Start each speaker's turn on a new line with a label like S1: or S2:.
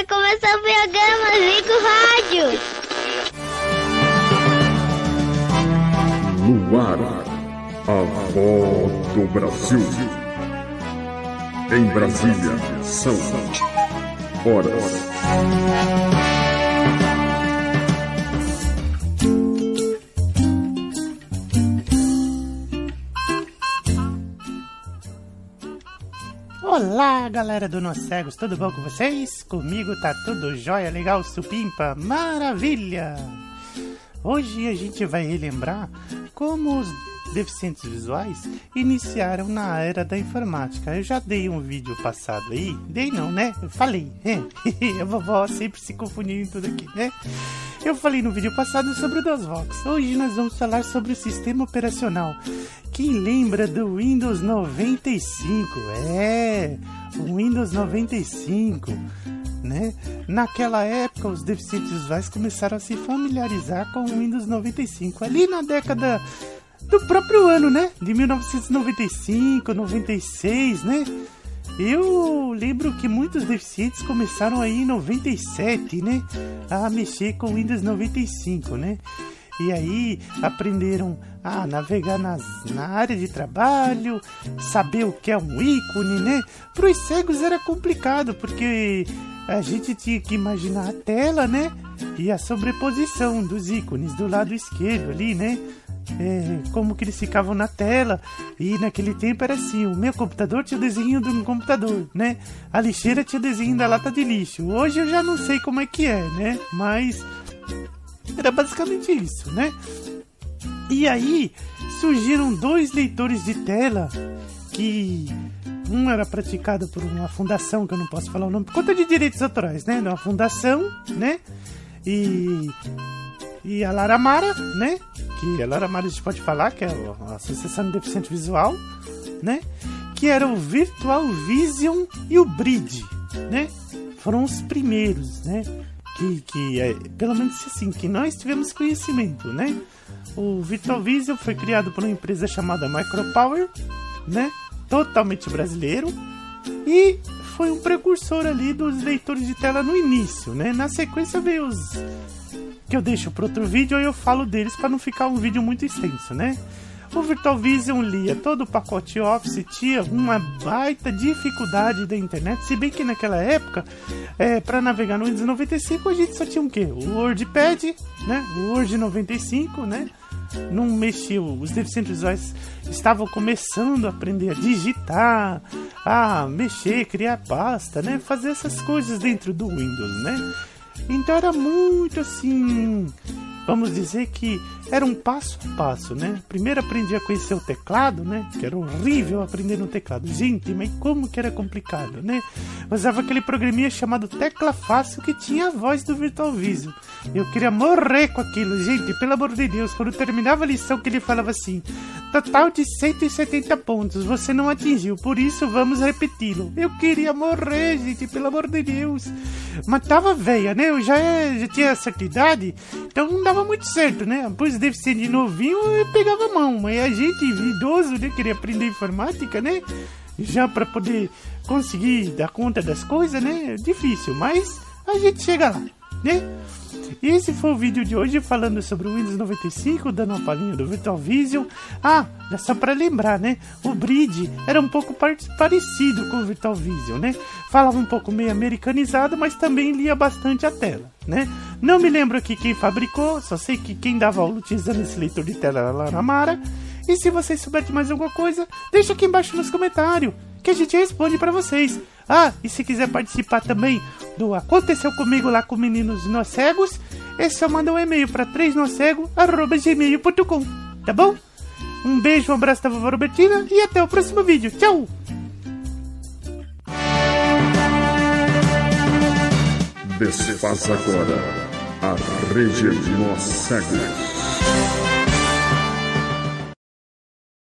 S1: vai começar o programa Zico Rádio.
S2: No ar, a voz do Brasil. Em Brasília, são horas.
S3: Olá, galera do Nós Cegos, tudo bom com vocês? Comigo tá tudo jóia, legal, supimpa, maravilha! Hoje a gente vai relembrar como os deficientes visuais iniciaram na era da informática. Eu já dei um vídeo passado aí, dei não, né? Eu falei, é. a vovó sempre se confundiu em tudo aqui, né? Eu falei no vídeo passado sobre o DOSVox. Hoje nós vamos falar sobre o sistema operacional. Quem lembra do Windows 95? É, o Windows 95, né? Naquela época, os deficientes visuais começaram a se familiarizar com o Windows 95. Ali na década do próprio ano, né? De 1995, 96, né? Eu lembro que muitos deficientes começaram aí em 97, né? A mexer com Windows 95, né? E aí aprenderam a navegar nas, na área de trabalho, saber o que é um ícone, né? Para os cegos era complicado, porque a gente tinha que imaginar a tela, né? E a sobreposição dos ícones do lado esquerdo ali, né? é, como que eles ficavam na tela. E naquele tempo era assim: o meu computador tinha o desenho do computador, né? A lixeira tinha o desenho da lata de lixo. Hoje eu já não sei como é que é, né? Mas era basicamente isso, né? E aí surgiram dois leitores de tela que um era praticado por uma fundação que eu não posso falar o nome por conta de direitos autorais, né? Uma fundação, né? E e a Lara Mara, né? Que a Lara Mara a gente pode falar que é a Associação de Deficiente Visual, né? Que era o Virtual Vision e o Bridge, né? Foram os primeiros, né? Que, que é, pelo menos assim, que nós tivemos conhecimento, né? O Virtual Vision foi criado por uma empresa chamada Micropower, né? Totalmente brasileiro. E foi um precursor ali dos leitores de tela no início, né? Na sequência veio os que eu deixo para outro vídeo e eu falo deles para não ficar um vídeo muito extenso, né? O Virtual Vision lia todo o pacote Office, tinha uma baita dificuldade da internet, se bem que naquela época, é, para navegar no Windows 95, a gente só tinha o quê? O WordPad, né? O Word 95, né? Não mexia, os deficientes visuais estavam começando a aprender a digitar, a mexer, criar pasta, né? Fazer essas coisas dentro do Windows, né? Então era muito assim. Vamos dizer que era um passo a passo, né? Primeiro aprendi a conhecer o teclado, né? Que era horrível aprender no teclado. Gente, mas como que era complicado, né? Usava aquele programinha chamado Tecla Fácil que tinha a voz do Virtual Vision. Eu queria morrer com aquilo, gente, pelo amor de Deus. Quando terminava a lição que ele falava assim: total de 170 pontos, você não atingiu, por isso vamos repeti-lo. Eu queria morrer, gente, pelo amor de Deus. Mas tava velha, né? Eu já, já tinha certa idade, então não dava muito certo, né? Pois deficiente novinho, eu pegava a mão. Mas a gente, idoso, né, queria aprender informática, né? Já para poder conseguir dar conta das coisas, né? É difícil, mas a gente chega lá, né? E esse foi o vídeo de hoje falando sobre o Windows 95, dando uma palhinha do Virtual Vision. Ah, só para lembrar, né? O Bridge era um pouco parecido com o Virtual Vision, né? Falava um pouco meio americanizado, mas também lia bastante a tela, né? Não me lembro aqui quem fabricou, só sei que quem dava aula utilizando esse leitor de tela era a Lara Mara. E se vocês souberem mais alguma coisa, deixa aqui embaixo nos comentários, que a gente responde para vocês. Ah, e se quiser participar também do Aconteceu Comigo lá com Meninos Nós Cegos, é só mandar um e-mail para 3nocego.gmail.com, tá bom? Um beijo, um abraço da vovó Robertina e até o próximo vídeo. Tchau!
S2: Desfaz agora a rede Nós Cegos.